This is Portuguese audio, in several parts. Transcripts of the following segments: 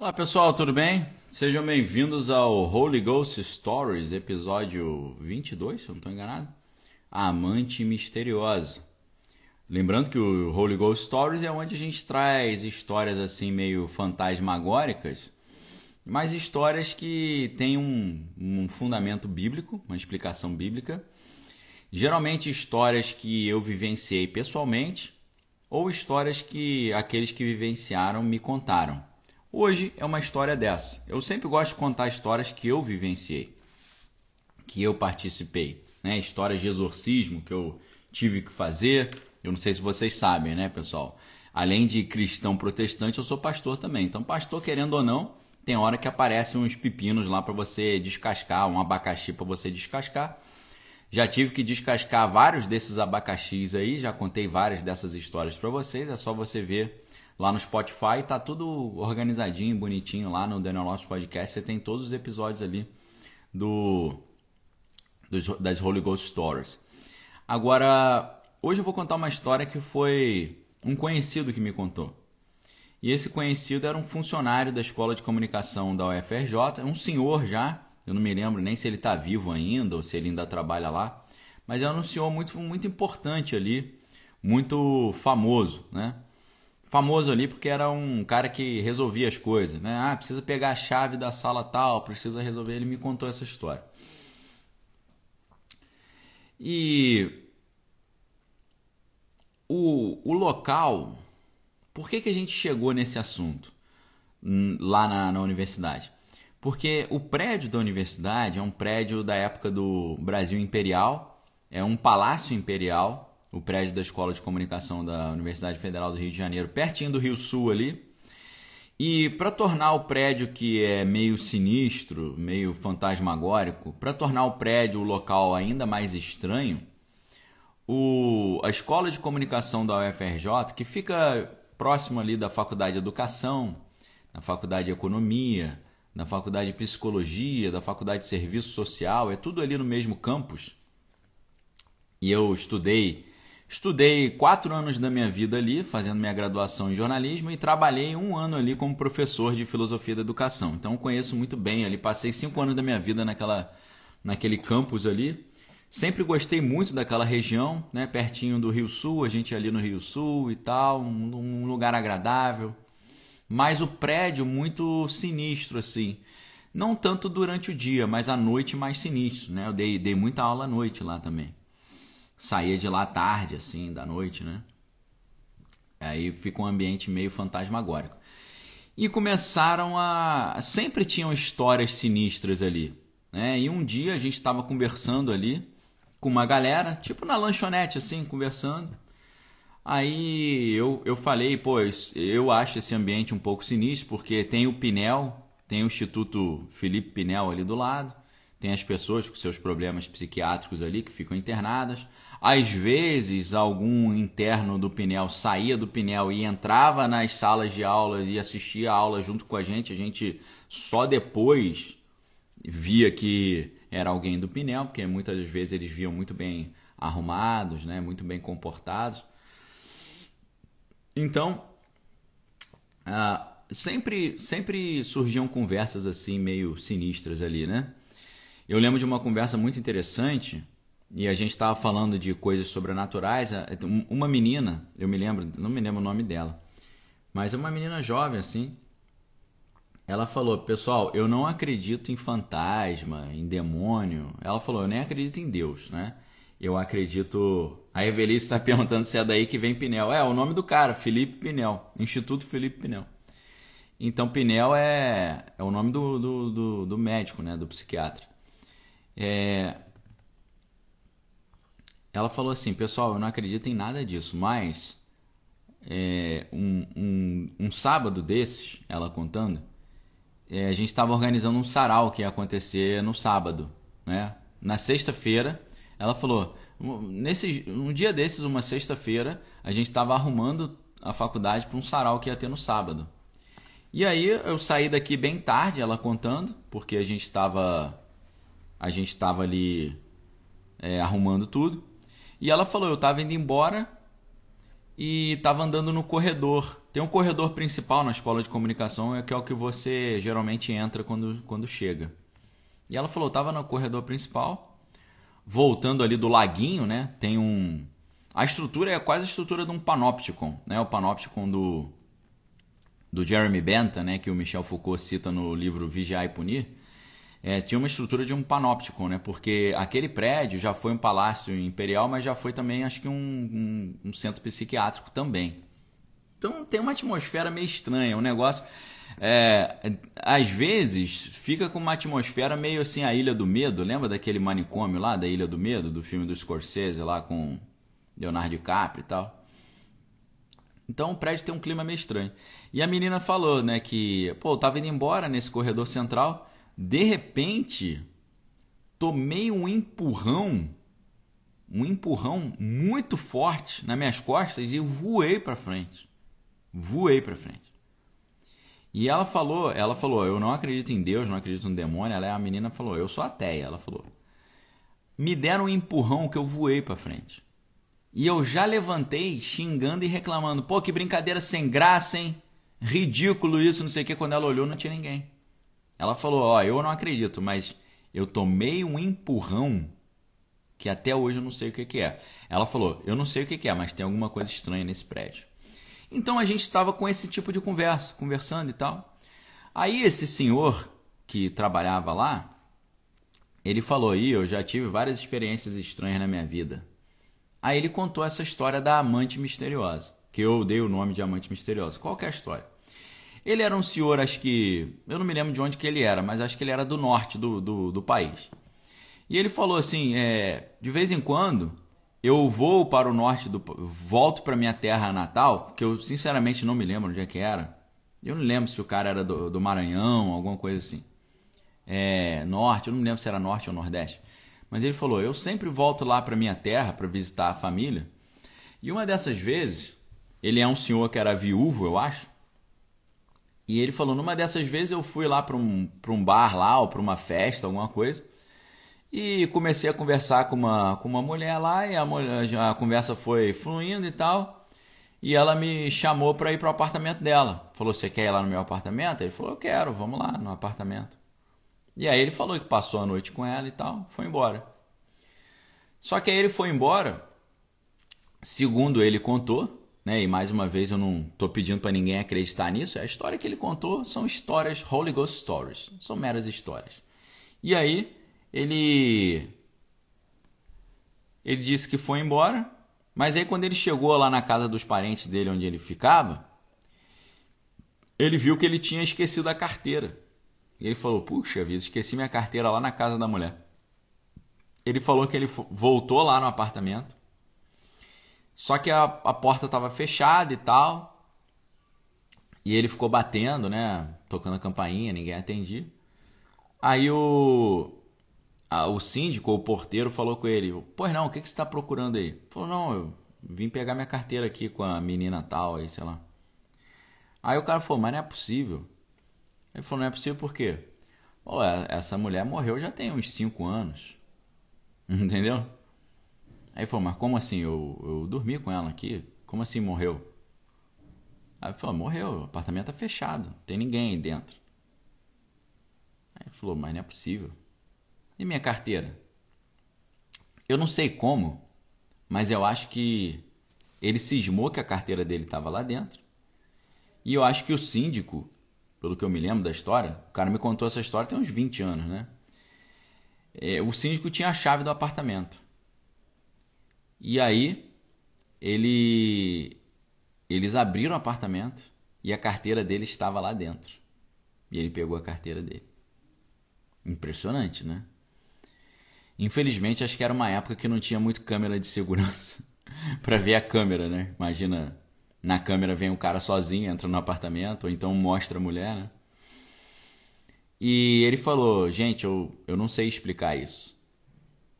Olá pessoal, tudo bem? Sejam bem-vindos ao Holy Ghost Stories, episódio 22, se eu não estou enganado. A Amante Misteriosa. Lembrando que o Holy Ghost Stories é onde a gente traz histórias assim meio fantasmagóricas, mas histórias que têm um, um fundamento bíblico, uma explicação bíblica. Geralmente histórias que eu vivenciei pessoalmente ou histórias que aqueles que vivenciaram me contaram. Hoje é uma história dessa. Eu sempre gosto de contar histórias que eu vivenciei, que eu participei, né? Histórias de exorcismo que eu tive que fazer. Eu não sei se vocês sabem, né, pessoal? Além de cristão protestante, eu sou pastor também. Então, pastor, querendo ou não, tem hora que aparecem uns pepinos lá para você descascar, um abacaxi para você descascar. Já tive que descascar vários desses abacaxis aí, já contei várias dessas histórias para vocês, é só você ver lá no Spotify, tá tudo organizadinho, bonitinho lá no Daniel Lopes Podcast. Você tem todos os episódios ali do dos, das Holy Ghost Stories. Agora, hoje eu vou contar uma história que foi um conhecido que me contou. E esse conhecido era um funcionário da Escola de Comunicação da UFRJ, um senhor já, eu não me lembro nem se ele está vivo ainda ou se ele ainda trabalha lá, mas era um senhor muito, muito importante ali, muito famoso, né? Famoso ali porque era um cara que resolvia as coisas, né? Ah, precisa pegar a chave da sala tal, precisa resolver. Ele me contou essa história. E o, o local, por que, que a gente chegou nesse assunto hum, lá na, na universidade? Porque o prédio da universidade é um prédio da época do Brasil Imperial, é um palácio imperial o prédio da Escola de Comunicação da Universidade Federal do Rio de Janeiro, pertinho do Rio Sul ali. E para tornar o prédio que é meio sinistro, meio fantasmagórico, para tornar o prédio, o local ainda mais estranho, o, a Escola de Comunicação da UFRJ, que fica próximo ali da Faculdade de Educação, na Faculdade de Economia, na Faculdade de Psicologia, da Faculdade de Serviço Social, é tudo ali no mesmo campus. E eu estudei Estudei quatro anos da minha vida ali, fazendo minha graduação em jornalismo, e trabalhei um ano ali como professor de filosofia da educação. Então conheço muito bem ali, passei cinco anos da minha vida naquela, naquele campus ali. Sempre gostei muito daquela região, né, pertinho do Rio Sul, a gente ali no Rio Sul e tal, um, um lugar agradável. Mas o prédio muito sinistro assim. Não tanto durante o dia, mas à noite mais sinistro, né? Eu dei, dei muita aula à noite lá também saía de lá tarde, assim, da noite, né? Aí fica um ambiente meio fantasmagórico. E começaram a. Sempre tinham histórias sinistras ali. Né? E um dia a gente estava conversando ali com uma galera, tipo na lanchonete, assim, conversando. Aí eu, eu falei, pois, eu acho esse ambiente um pouco sinistro, porque tem o Pinel, tem o Instituto Felipe Pinel ali do lado, tem as pessoas com seus problemas psiquiátricos ali que ficam internadas. Às vezes, algum interno do Pinel saía do Pinel e entrava nas salas de aulas e assistia a aula junto com a gente. A gente só depois via que era alguém do Pinel, porque muitas vezes eles viam muito bem arrumados, né, muito bem comportados. Então, uh, sempre, sempre surgiam conversas assim meio sinistras ali, né? Eu lembro de uma conversa muito interessante e a gente estava falando de coisas sobrenaturais. É, uma menina, eu me lembro, não me lembro o nome dela, mas é uma menina jovem assim. Ela falou: Pessoal, eu não acredito em fantasma, em demônio. Ela falou: Eu nem acredito em Deus, né? Eu acredito. A Evelice está perguntando se é daí que vem Pinel. É, o nome do cara, Felipe Pinel, Instituto Felipe Pinel. Então, Pinel é, é o nome do, do, do, do médico, né? Do psiquiatra. É, ela falou assim, pessoal, eu não acredito em nada disso, mas é, um, um, um, sábado desses, ela contando, é, a gente estava organizando um sarau que ia acontecer no sábado, né? Na sexta-feira, ela falou, nesse, um dia desses, uma sexta-feira, a gente estava arrumando a faculdade para um sarau que ia ter no sábado. E aí eu saí daqui bem tarde, ela contando, porque a gente estava a gente estava ali é, arrumando tudo. E ela falou: eu estava indo embora e estava andando no corredor. Tem um corredor principal na escola de comunicação, que é o que você geralmente entra quando, quando chega. E ela falou, estava no corredor principal, voltando ali do laguinho, né? Tem um a estrutura é quase a estrutura de um panopticon, né? O panopticon do do Jeremy Bentham, né, que o Michel Foucault cita no livro Vigiar e Punir, é, tinha uma estrutura de um panóptico, né, porque aquele prédio já foi um palácio imperial, mas já foi também, acho que, um, um, um centro psiquiátrico também. Então tem uma atmosfera meio estranha, um negócio. É, às vezes fica com uma atmosfera meio assim a Ilha do Medo. Lembra daquele manicômio lá da Ilha do Medo, do filme do Scorsese lá com Leonardo DiCaprio e tal? Então o prédio tem um clima meio estranho. E a menina falou, né, que, pô, eu tava indo embora nesse corredor central, de repente tomei um empurrão, um empurrão muito forte nas minhas costas e voei para frente. Voei para frente. E ela falou, ela falou, eu não acredito em Deus, não acredito no demônio. Ela é a menina falou, eu sou ateia. Ela falou, me deram um empurrão que eu voei para frente. E eu já levantei xingando e reclamando. Pô, que brincadeira sem graça, hein? Ridículo isso, não sei o que. Quando ela olhou, não tinha ninguém. Ela falou: Ó, eu não acredito, mas eu tomei um empurrão que até hoje eu não sei o que, é. Ela falou: Eu não sei o que, é, mas tem alguma coisa estranha nesse prédio. Então a gente estava com esse tipo de conversa, conversando e tal. Aí esse senhor que trabalhava lá, ele falou: aí eu já tive várias experiências estranhas na minha vida. Aí ele contou essa história da amante misteriosa, que eu dei o nome de amante misteriosa. Qual é a história? Ele era um senhor, acho que. Eu não me lembro de onde que ele era, mas acho que ele era do norte do, do, do país. E ele falou assim: é, de vez em quando eu vou para o norte do. volto para minha terra natal, que eu sinceramente não me lembro onde é que era. Eu não lembro se o cara era do, do Maranhão, alguma coisa assim. É, norte, eu não me lembro se era norte ou nordeste. Mas ele falou: Eu sempre volto lá para minha terra para visitar a família. E uma dessas vezes, ele é um senhor que era viúvo, eu acho. E ele falou: Numa dessas vezes eu fui lá para um, um bar lá, ou para uma festa, alguma coisa. E comecei a conversar com uma, com uma mulher lá, e a, mulher, a conversa foi fluindo e tal. E ela me chamou para ir para o apartamento dela. Falou: Você quer ir lá no meu apartamento? Ele falou: Eu quero, vamos lá no apartamento. E aí ele falou que passou a noite com ela e tal, foi embora. Só que aí ele foi embora, segundo ele contou, né? E mais uma vez eu não estou pedindo para ninguém acreditar nisso. A história que ele contou são histórias Holy Ghost Stories, são meras histórias. E aí ele ele disse que foi embora, mas aí quando ele chegou lá na casa dos parentes dele onde ele ficava, ele viu que ele tinha esquecido a carteira. E ele falou: Puxa vida, esqueci minha carteira lá na casa da mulher. Ele falou que ele voltou lá no apartamento. Só que a, a porta estava fechada e tal. E ele ficou batendo, né? Tocando a campainha, ninguém atendia. Aí o, a, o síndico, o porteiro, falou com ele: Pois não, o que, que você está procurando aí? Ele falou: Não, eu vim pegar minha carteira aqui com a menina tal, aí, sei lá. Aí o cara falou: Mas não é possível. Ele falou, não é possível por quê? Pô, essa mulher morreu já tem uns 5 anos. Entendeu? Aí falou, mas como assim? Eu, eu dormi com ela aqui. Como assim morreu? Aí falou, morreu, o apartamento tá fechado, não tem ninguém aí dentro. Aí falou, mas não é possível. E minha carteira? Eu não sei como, mas eu acho que ele cismou que a carteira dele estava lá dentro. E eu acho que o síndico pelo que eu me lembro da história, o cara me contou essa história tem uns 20 anos, né? É, o síndico tinha a chave do apartamento. E aí, ele, eles abriram o apartamento e a carteira dele estava lá dentro. E ele pegou a carteira dele. Impressionante, né? Infelizmente, acho que era uma época que não tinha muito câmera de segurança para ver a câmera, né? Imagina na câmera vem um cara sozinho, entra no apartamento, ou então mostra a mulher, né? E ele falou: Gente, eu, eu não sei explicar isso,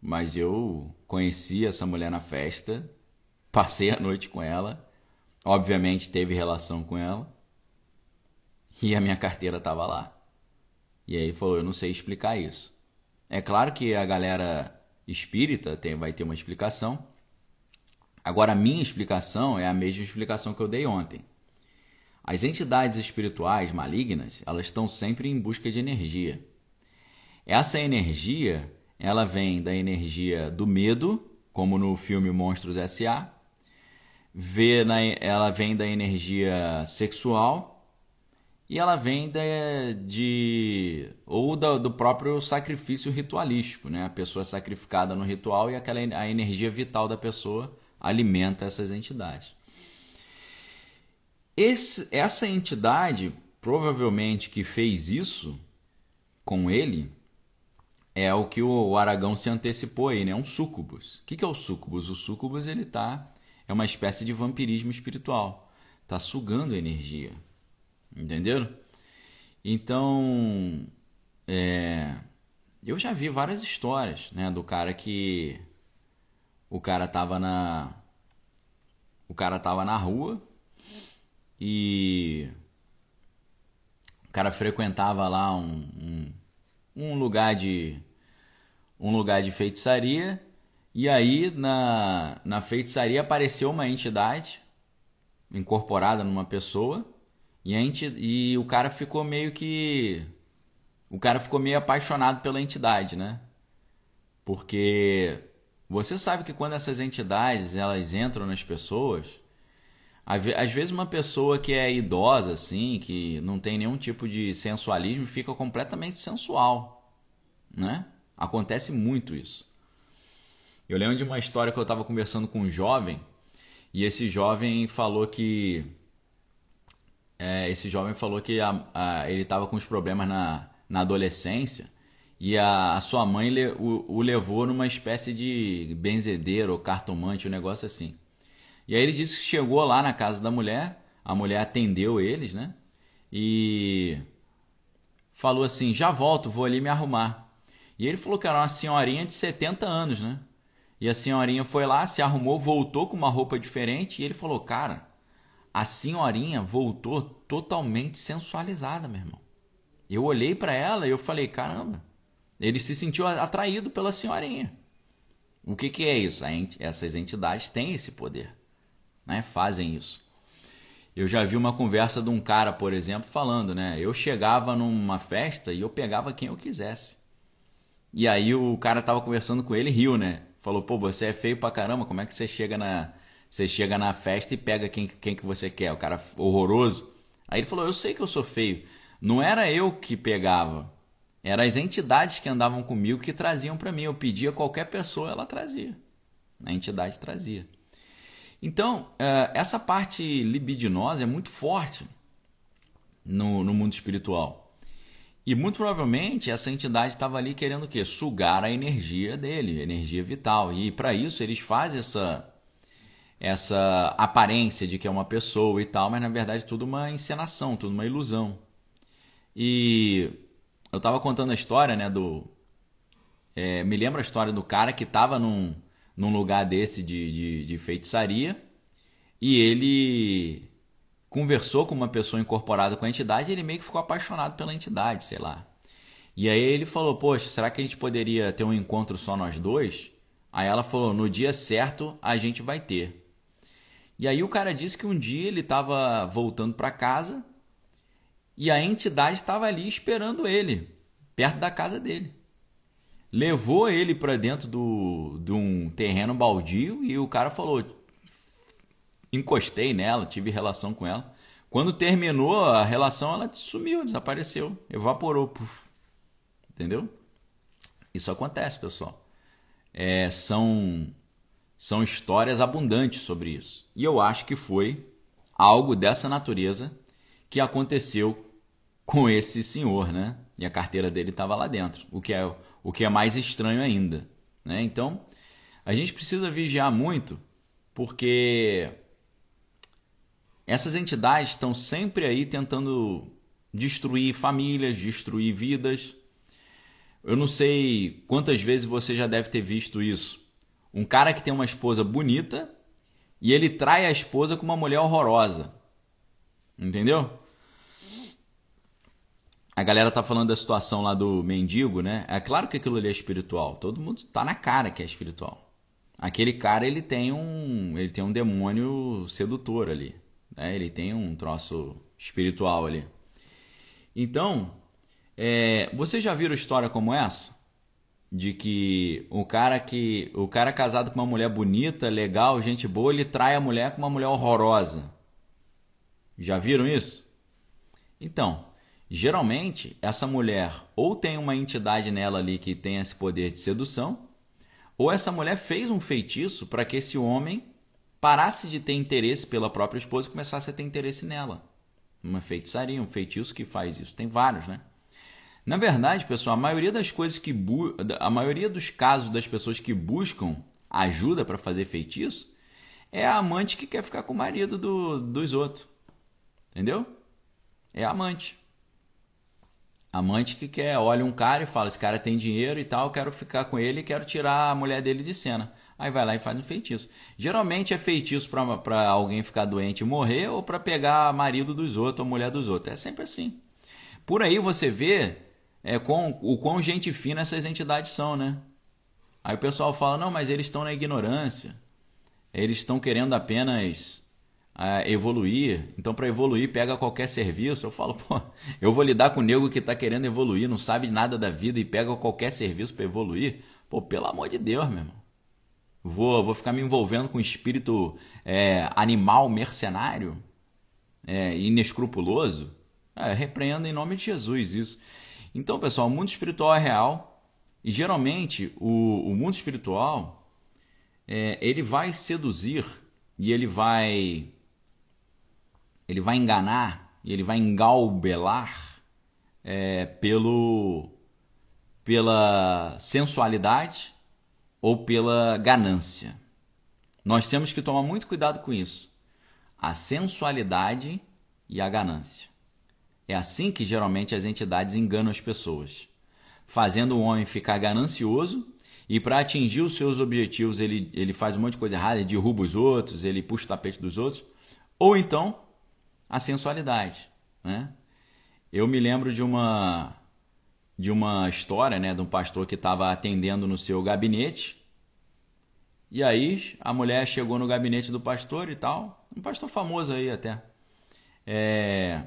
mas eu conheci essa mulher na festa, passei a noite com ela, obviamente teve relação com ela, e a minha carteira estava lá. E aí ele falou: Eu não sei explicar isso. É claro que a galera espírita tem, vai ter uma explicação, Agora, a minha explicação é a mesma explicação que eu dei ontem. As entidades espirituais malignas, elas estão sempre em busca de energia. Essa energia, ela vem da energia do medo, como no filme Monstros S.A., vê na, ela vem da energia sexual e ela vem da, de ou da, do próprio sacrifício ritualístico, né? A pessoa é sacrificada no ritual e aquela a energia vital da pessoa alimenta essas entidades. Esse, essa entidade, provavelmente que fez isso com ele, é o que o Aragão se antecipou aí, né? Um sucubus. O que é o sucubus? O sucubus ele tá é uma espécie de vampirismo espiritual. Tá sugando energia. Entenderam? Então, é, eu já vi várias histórias, né, do cara que o cara tava na o cara tava na rua e o cara frequentava lá um, um, um lugar de um lugar de feitiçaria e aí na, na feitiçaria apareceu uma entidade incorporada numa pessoa e, a enti, e o cara ficou meio que o cara ficou meio apaixonado pela entidade, né? Porque você sabe que quando essas entidades elas entram nas pessoas, às vezes uma pessoa que é idosa assim, que não tem nenhum tipo de sensualismo, fica completamente sensual, né? Acontece muito isso. Eu lembro de uma história que eu estava conversando com um jovem e esse jovem falou que é, esse jovem falou que a, a, ele estava com os problemas na, na adolescência e a, a sua mãe le, o, o, levou numa espécie de benzedeiro ou cartomante, um negócio assim. E aí ele disse que chegou lá na casa da mulher, a mulher atendeu eles, né? E falou assim: já volto, vou ali me arrumar. E ele falou que era uma senhorinha de 70 anos, né? E a senhorinha foi lá, se arrumou, voltou com uma roupa diferente e ele falou: Cara, a senhorinha voltou totalmente sensualizada, meu irmão. Eu olhei para ela e eu falei: Caramba, ele se sentiu atraído pela senhorinha. O que, que é isso? Essas entidades têm esse poder, né? fazem isso. Eu já vi uma conversa de um cara, por exemplo, falando, né? Eu chegava numa festa e eu pegava quem eu quisesse. E aí o cara tava conversando com ele e riu, né? Falou, pô, você é feio pra caramba, como é que você chega na, você chega na festa e pega quem, quem que você quer? O cara horroroso. Aí ele falou, eu sei que eu sou feio. Não era eu que pegava. Eram as entidades que andavam comigo que traziam para mim. Eu pedia qualquer pessoa, ela trazia. A entidade trazia. Então, é, essa parte libidinosa é muito forte no, no mundo espiritual. E muito provavelmente essa entidade estava ali querendo o quê? Sugar a energia dele, energia vital. E para isso eles fazem essa essa aparência de que é uma pessoa e tal, mas na verdade tudo uma encenação, tudo uma ilusão. E eu tava contando a história, né, do... É, me lembra a história do cara que tava num, num lugar desse de, de, de feitiçaria e ele conversou com uma pessoa incorporada com a entidade ele meio que ficou apaixonado pela entidade, sei lá. E aí ele falou, poxa, será que a gente poderia ter um encontro só nós dois? Aí ela falou, no dia certo a gente vai ter. E aí o cara disse que um dia ele estava voltando para casa e a entidade estava ali esperando ele, perto da casa dele. Levou ele para dentro do, de um terreno baldio e o cara falou: encostei nela, tive relação com ela. Quando terminou a relação, ela sumiu, desapareceu, evaporou. Puf. Entendeu? Isso acontece, pessoal. É, são, são histórias abundantes sobre isso. E eu acho que foi algo dessa natureza que aconteceu com esse senhor, né? E a carteira dele estava lá dentro, o que é o que é mais estranho ainda, né? Então, a gente precisa vigiar muito, porque essas entidades estão sempre aí tentando destruir famílias, destruir vidas. Eu não sei quantas vezes você já deve ter visto isso. Um cara que tem uma esposa bonita e ele trai a esposa com uma mulher horrorosa. Entendeu? A galera tá falando da situação lá do mendigo, né? É claro que aquilo ali é espiritual. Todo mundo tá na cara que é espiritual. aquele cara ele tem um ele tem um demônio sedutor ali, né? Ele tem um troço espiritual ali. Então, é, você já viram história como essa? De que o cara que o cara casado com uma mulher bonita, legal, gente boa, ele trai a mulher com uma mulher horrorosa. Já viram isso? Então, geralmente essa mulher ou tem uma entidade nela ali que tem esse poder de sedução, ou essa mulher fez um feitiço para que esse homem parasse de ter interesse pela própria esposa e começasse a ter interesse nela. Uma feitiçaria, um feitiço que faz isso. Tem vários, né? Na verdade, pessoal, a maioria das coisas que a maioria dos casos das pessoas que buscam ajuda para fazer feitiço é a amante que quer ficar com o marido do... dos outros. Entendeu? É a amante. Amante que quer, olha um cara e fala: esse cara tem dinheiro e tal, quero ficar com ele e quero tirar a mulher dele de cena. Aí vai lá e faz um feitiço. Geralmente é feitiço para alguém ficar doente e morrer ou para pegar marido dos outros ou mulher dos outros. É sempre assim. Por aí você vê é, com, o quão gente fina essas entidades são, né? Aí o pessoal fala: não, mas eles estão na ignorância. Eles estão querendo apenas a evoluir. Então, para evoluir, pega qualquer serviço. Eu falo, pô, eu vou lidar com o nego que está querendo evoluir, não sabe nada da vida e pega qualquer serviço para evoluir. Pô, pelo amor de Deus, meu irmão. Vou, vou ficar me envolvendo com espírito é, animal mercenário, é, inescrupuloso? É, repreendo em nome de Jesus isso. Então, pessoal, o mundo espiritual é real e geralmente o, o mundo espiritual é, ele vai seduzir e ele vai ele vai enganar e ele vai engalbelar é, pelo, pela sensualidade ou pela ganância. Nós temos que tomar muito cuidado com isso. A sensualidade e a ganância. É assim que geralmente as entidades enganam as pessoas, fazendo o homem ficar ganancioso e para atingir os seus objetivos ele, ele faz um monte de coisa errada, ele derruba os outros, ele puxa o tapete dos outros, ou então a sensualidade. Né? Eu me lembro de uma de uma história né, de um pastor que estava atendendo no seu gabinete. E aí a mulher chegou no gabinete do pastor e tal, um pastor famoso aí até. É...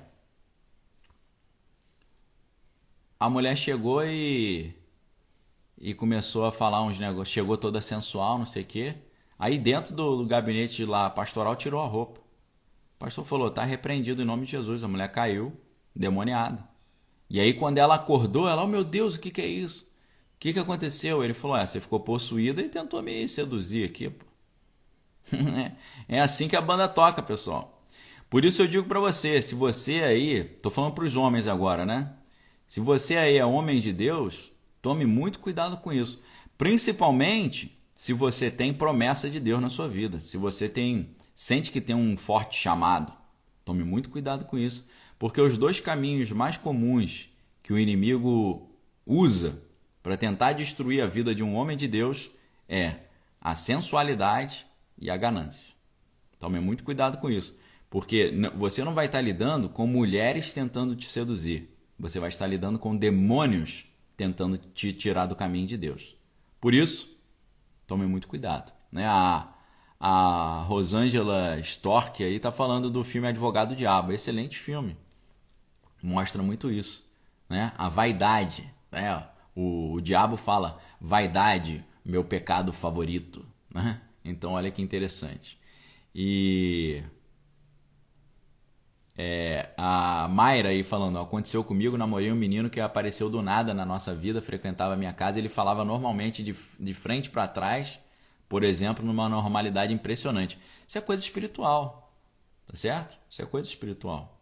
A mulher chegou e e começou a falar uns negócios, chegou toda sensual, não sei o quê. Aí dentro do, do gabinete lá pastoral tirou a roupa. Pastor falou: tá repreendido em nome de Jesus. A mulher caiu, demoniada. E aí, quando ela acordou, ela: oh meu Deus, o que, que é isso? O que, que aconteceu? Ele falou: é, você ficou possuída e tentou me seduzir aqui. Pô. é assim que a banda toca, pessoal. Por isso eu digo para você: se você aí, tô falando para os homens agora, né? Se você aí é homem de Deus, tome muito cuidado com isso. Principalmente se você tem promessa de Deus na sua vida. Se você tem sente que tem um forte chamado, tome muito cuidado com isso, porque os dois caminhos mais comuns que o inimigo usa para tentar destruir a vida de um homem de Deus é a sensualidade e a ganância. Tome muito cuidado com isso, porque você não vai estar lidando com mulheres tentando te seduzir, você vai estar lidando com demônios tentando te tirar do caminho de Deus. Por isso, tome muito cuidado. Né? A, a Rosângela Stork aí tá falando do filme Advogado do Diabo. Excelente filme. Mostra muito isso, né? A vaidade, né? O, o diabo fala: "Vaidade, meu pecado favorito", né? Então olha que interessante. E é, a Mayra aí falando, aconteceu comigo, namorei um menino que apareceu do nada na nossa vida, frequentava minha casa, ele falava normalmente de, de frente para trás, por exemplo, numa normalidade impressionante. Isso é coisa espiritual, tá certo? Isso é coisa espiritual.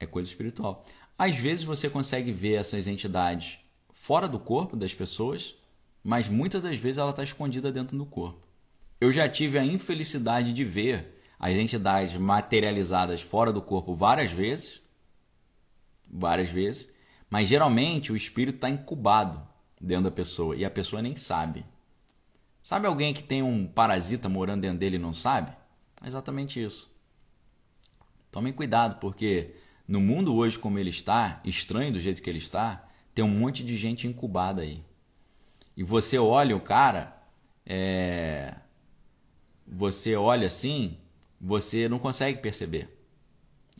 É coisa espiritual. Às vezes você consegue ver essas entidades fora do corpo das pessoas, mas muitas das vezes ela está escondida dentro do corpo. Eu já tive a infelicidade de ver as entidades materializadas fora do corpo várias vezes, várias vezes, mas geralmente o espírito está incubado dentro da pessoa e a pessoa nem sabe. Sabe alguém que tem um parasita morando dentro dele e não sabe? É exatamente isso. Tomem cuidado, porque no mundo hoje como ele está, estranho do jeito que ele está, tem um monte de gente incubada aí. E você olha o cara, é, você olha assim, você não consegue perceber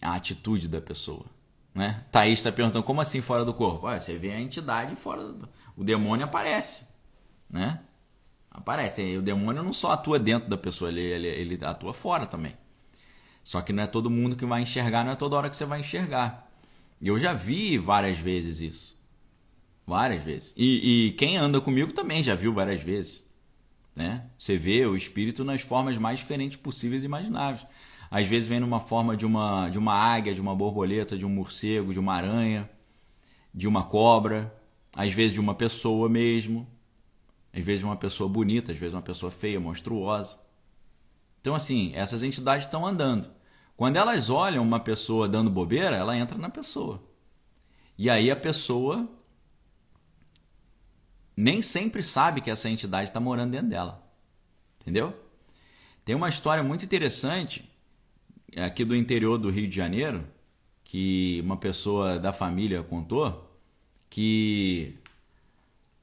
a atitude da pessoa. Né? Thaís está perguntando como assim fora do corpo? Olha, você vê a entidade fora do... O demônio aparece. Né? Aparece. O demônio não só atua dentro da pessoa, ele, ele, ele atua fora também. Só que não é todo mundo que vai enxergar, não é toda hora que você vai enxergar. E eu já vi várias vezes isso. Várias vezes. E, e, quem anda comigo também já viu várias vezes. Né? Você vê o espírito nas formas mais diferentes possíveis e imagináveis. Às vezes vem numa forma de uma, de uma águia, de uma borboleta, de um morcego, de uma aranha, de uma cobra, às vezes de uma pessoa mesmo, às vezes uma pessoa bonita, às vezes uma pessoa feia, monstruosa. Então, assim, essas entidades estão andando. Quando elas olham uma pessoa dando bobeira, ela entra na pessoa. E aí a pessoa nem sempre sabe que essa entidade está morando dentro dela. Entendeu? Tem uma história muito interessante aqui do interior do Rio de Janeiro que uma pessoa da família contou que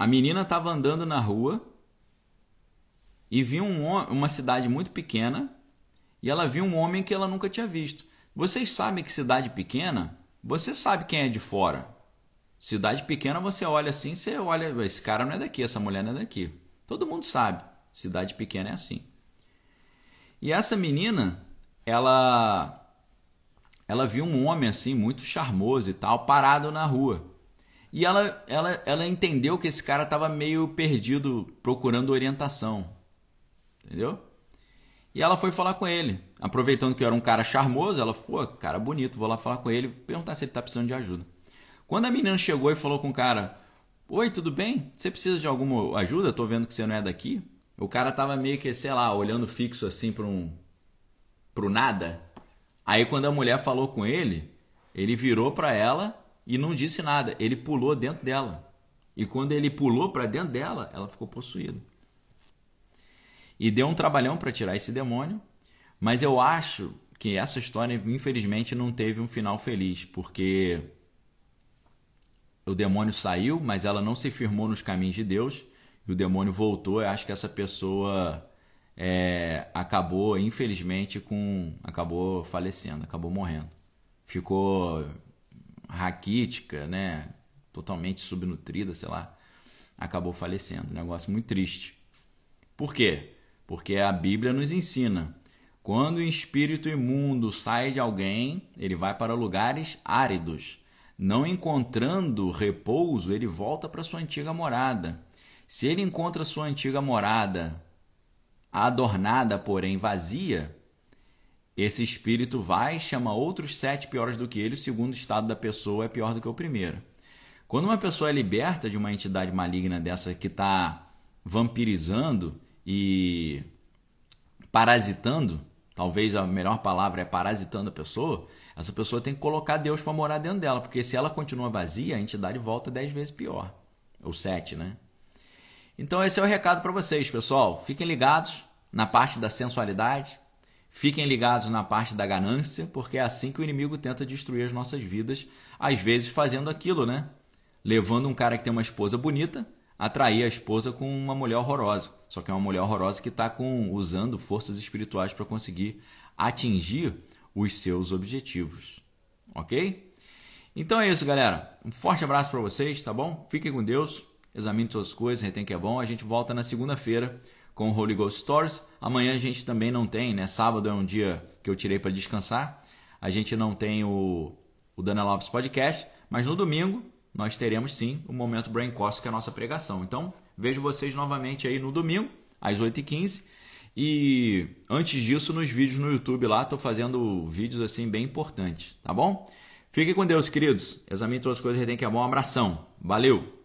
a menina estava andando na rua e viu um, uma cidade muito pequena e ela viu um homem que ela nunca tinha visto. Vocês sabem que cidade pequena, você sabe quem é de fora. Cidade pequena, você olha assim, você olha, esse cara não é daqui, essa mulher não é daqui. Todo mundo sabe. Cidade pequena é assim. E essa menina, ela ela viu um homem assim muito charmoso e tal parado na rua. E ela ela ela entendeu que esse cara estava meio perdido procurando orientação. Entendeu? E ela foi falar com ele, aproveitando que era um cara charmoso, ela falou, cara bonito, vou lá falar com ele, perguntar se ele está precisando de ajuda. Quando a menina chegou e falou com o cara, oi, tudo bem? Você precisa de alguma ajuda? Tô vendo que você não é daqui. O cara tava meio que, sei lá, olhando fixo assim para um pro nada. Aí quando a mulher falou com ele, ele virou para ela e não disse nada. Ele pulou dentro dela. E quando ele pulou para dentro dela, ela ficou possuída. E deu um trabalhão para tirar esse demônio, mas eu acho que essa história infelizmente não teve um final feliz, porque o demônio saiu, mas ela não se firmou nos caminhos de Deus, e o demônio voltou. Eu acho que essa pessoa é, acabou, infelizmente, com acabou falecendo, acabou morrendo. Ficou raquítica, né? Totalmente subnutrida, sei lá. Acabou falecendo. Negócio muito triste. Por quê? Porque a Bíblia nos ensina. Quando o espírito imundo sai de alguém, ele vai para lugares áridos. Não encontrando repouso, ele volta para sua antiga morada. Se ele encontra sua antiga morada adornada, porém vazia, esse espírito vai chama outros sete piores do que ele. O segundo estado da pessoa é pior do que o primeiro. Quando uma pessoa é liberta de uma entidade maligna dessa que está vampirizando e parasitando, talvez a melhor palavra é parasitando a pessoa, essa pessoa tem que colocar Deus para morar dentro dela, porque se ela continua vazia, a entidade volta dez vezes pior. Ou sete, né? Então esse é o recado para vocês, pessoal. Fiquem ligados na parte da sensualidade, fiquem ligados na parte da ganância, porque é assim que o inimigo tenta destruir as nossas vidas, às vezes fazendo aquilo, né? Levando um cara que tem uma esposa bonita, atrair a esposa com uma mulher horrorosa. Só que é uma mulher horrorosa que está usando forças espirituais para conseguir atingir os seus objetivos. Ok? Então é isso, galera. Um forte abraço para vocês, tá bom? Fiquem com Deus examine todas as coisas, retém que é bom. A gente volta na segunda-feira com o Holy Ghost Stories. Amanhã a gente também não tem, né? Sábado é um dia que eu tirei para descansar. A gente não tem o, o Dana Lopes Podcast, mas no domingo nós teremos sim o Momento Brain Cost, que é a nossa pregação. Então, vejo vocês novamente aí no domingo, às 8h15. E antes disso, nos vídeos no YouTube lá, estou fazendo vídeos assim bem importantes, tá bom? Fiquem com Deus, queridos. Examine todas as coisas, retém que é bom. Um abração. Valeu!